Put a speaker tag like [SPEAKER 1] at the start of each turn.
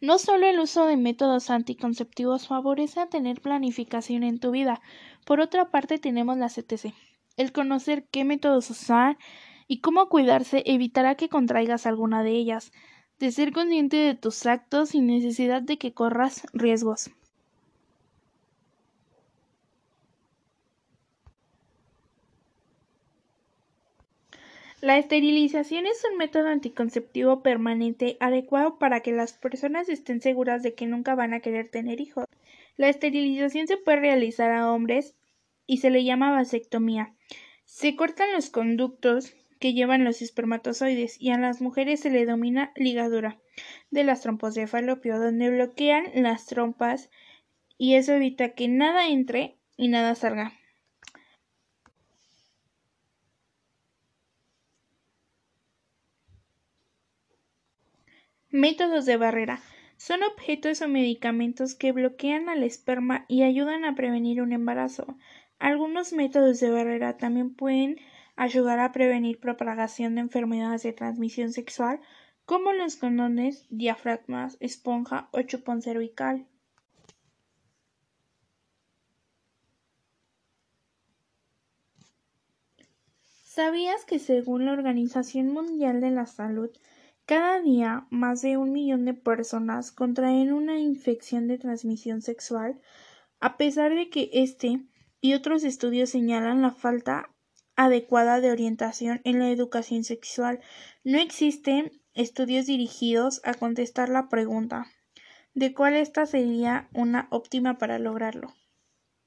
[SPEAKER 1] No solo el uso de métodos anticonceptivos favorece a tener planificación en tu vida, por otra parte tenemos la CTC. El conocer qué métodos usar y cómo cuidarse evitará que contraigas alguna de ellas, de ser consciente de tus actos sin necesidad de que corras riesgos. La esterilización es un método anticonceptivo permanente adecuado para que las personas estén seguras de que nunca van a querer tener hijos. La esterilización se puede realizar a hombres y se le llama vasectomía. Se cortan los conductos que llevan los espermatozoides y a las mujeres se le denomina ligadura de las trompas de falopio, donde bloquean las trompas y eso evita que nada entre y nada salga. Métodos de barrera. Son objetos o medicamentos que bloquean al esperma y ayudan a prevenir un embarazo. Algunos métodos de barrera también pueden ayudar a prevenir propagación de enfermedades de transmisión sexual como los condones, diafragmas, esponja o chupón cervical. ¿Sabías que según la Organización Mundial de la Salud, cada día, más de un millón de personas contraen una infección de transmisión sexual, a pesar de que este y otros estudios señalan la falta adecuada de orientación en la educación sexual. No existen estudios dirigidos a contestar la pregunta de cuál esta sería una óptima para lograrlo.